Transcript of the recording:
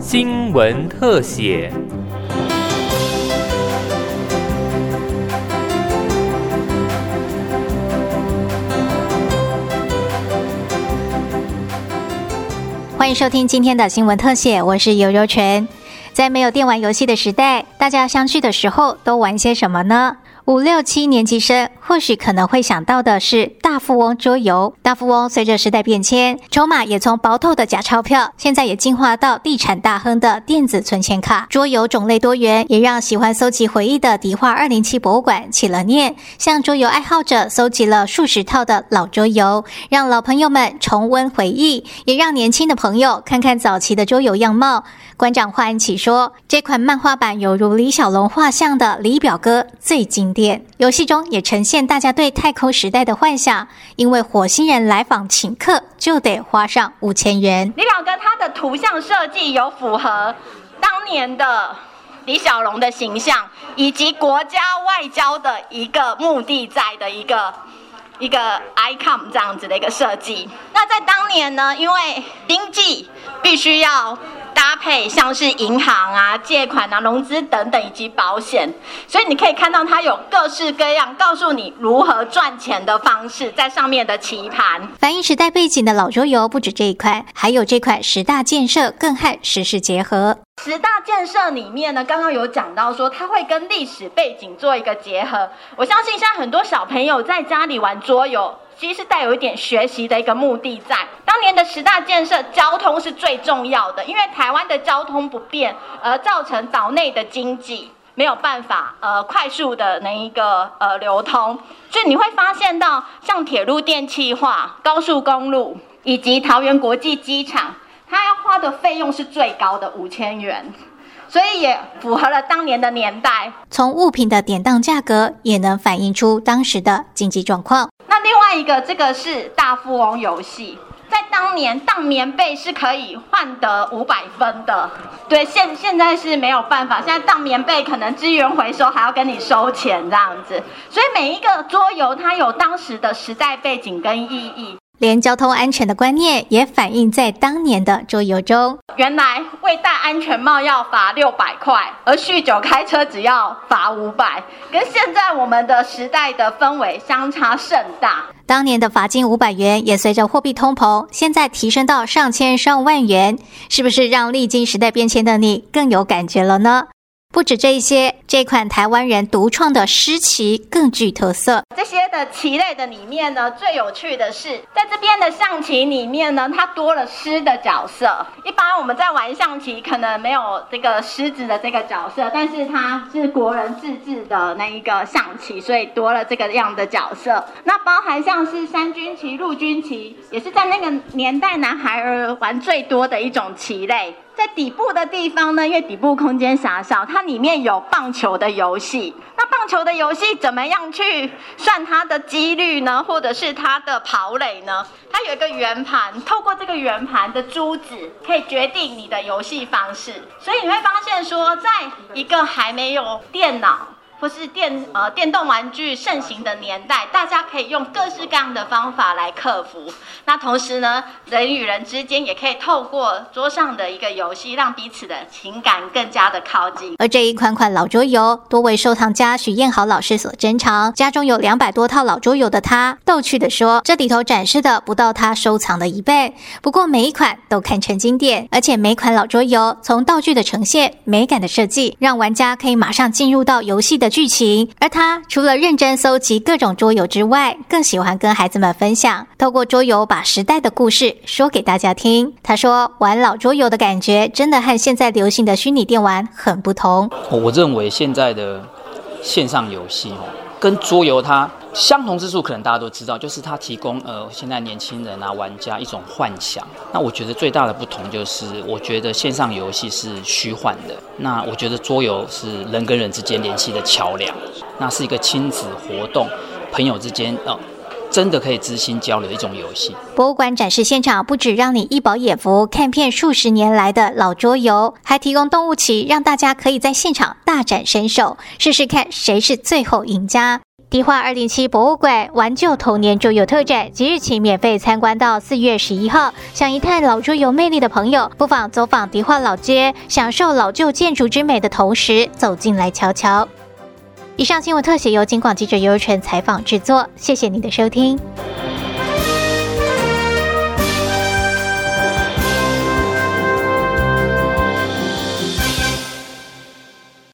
新闻特写。欢迎收听今天的新闻特写，我是尤柔全。在没有电玩游戏的时代，大家相聚的时候都玩些什么呢？五六七年级生或许可能会想到的是大富翁桌游。大富翁随着时代变迁，筹码也从薄透的假钞票，现在也进化到地产大亨的电子存钱卡。桌游种类多元，也让喜欢搜集回忆的迪化二零七博物馆起了念，向桌游爱好者搜集了数十套的老桌游，让老朋友们重温回忆，也让年轻的朋友看看早期的桌游样貌。馆长华安启说：“这款漫画版犹如李小龙画像的李表哥最经典，游戏中也呈现大家对太空时代的幻想。因为火星人来访请客，就得花上五千元。李表哥他的图像设计有符合当年的李小龙的形象，以及国家外交的一个目的在的一个一个 icon 这样子的一个设计。那在当年呢，因为经济必须要。”搭配像是银行啊、借款啊、融资等等，以及保险，所以你可以看到它有各式各样告诉你如何赚钱的方式在上面的棋盘。反映时代背景的老桌游不止这一块，还有这块十大建设更和时事结合。十大建设里面呢，刚刚有讲到说它会跟历史背景做一个结合。我相信现在很多小朋友在家里玩桌游。其实是带有一点学习的一个目的在。当年的十大建设，交通是最重要的，因为台湾的交通不便，而造成岛内的经济没有办法呃快速的那一个呃流通。所以你会发现到，像铁路电气化、高速公路以及桃园国际机场，它要花的费用是最高的五千元，所以也符合了当年的年代。从物品的典当价格，也能反映出当时的经济状况。那另外一个，这个是大富翁游戏，在当年当棉被是可以换得五百分的。对，现现在是没有办法，现在当棉被可能资源回收还要跟你收钱这样子。所以每一个桌游它有当时的时代背景跟意义。连交通安全的观念也反映在当年的桌游中。原来未戴安全帽要罚六百块，而酗酒开车只要罚五百，跟现在我们的时代的氛围相差甚大。当年的罚金五百元，也随着货币通膨，现在提升到上千上万元，是不是让历经时代变迁的你更有感觉了呢？不止这一些，这款台湾人独创的诗棋更具特色。这些的棋类的里面呢，最有趣的是，在这边的象棋里面呢，它多了诗的角色。一般我们在玩象棋，可能没有这个狮子的这个角色，但是它是国人自制的那一个象棋，所以多了这个样的角色。那包含像是三军棋、陆军棋，也是在那个年代男孩儿玩最多的一种棋类。在底部的地方呢，因为底部空间狭小，它里面有棒球的游戏。那棒球的游戏怎么样去算它的几率呢？或者是它的跑垒呢？它有一个圆盘，透过这个圆盘的珠子，可以决定你的游戏方式。所以你会发现说，在一个还没有电脑。或是电呃电动玩具盛行的年代，大家可以用各式各样的方法来克服。那同时呢，人与人之间也可以透过桌上的一个游戏，让彼此的情感更加的靠近。而这一款款老桌游，多为收藏家许燕豪老师所珍藏，家中有两百多套老桌游的他，逗趣的说，这里头展示的不到他收藏的一倍。不过每一款都堪称经典，而且每款老桌游从道具的呈现、美感的设计，让玩家可以马上进入到游戏的。剧情，而他除了认真搜集各种桌游之外，更喜欢跟孩子们分享，透过桌游把时代的故事说给大家听。他说，玩老桌游的感觉真的和现在流行的虚拟电玩很不同。我认为现在的线上游戏跟桌游它。相同之处可能大家都知道，就是它提供呃现在年轻人啊玩家一种幻想。那我觉得最大的不同就是，我觉得线上游戏是虚幻的，那我觉得桌游是人跟人之间联系的桥梁，那是一个亲子活动，朋友之间呃真的可以知心交流的一种游戏。博物馆展示现场不止让你一饱眼福，看遍数十年来的老桌游，还提供动物棋，让大家可以在现场大展身手，试试看谁是最后赢家。迪化二零七博物馆玩旧童年桌游特展即日起免费参观到四月十一号，想一探老桌游魅力的朋友，不妨走访迪化老街，享受老旧建筑之美的同时，走进来瞧瞧。以上新闻特写由金广记者尤成采访制作，谢谢您的收听。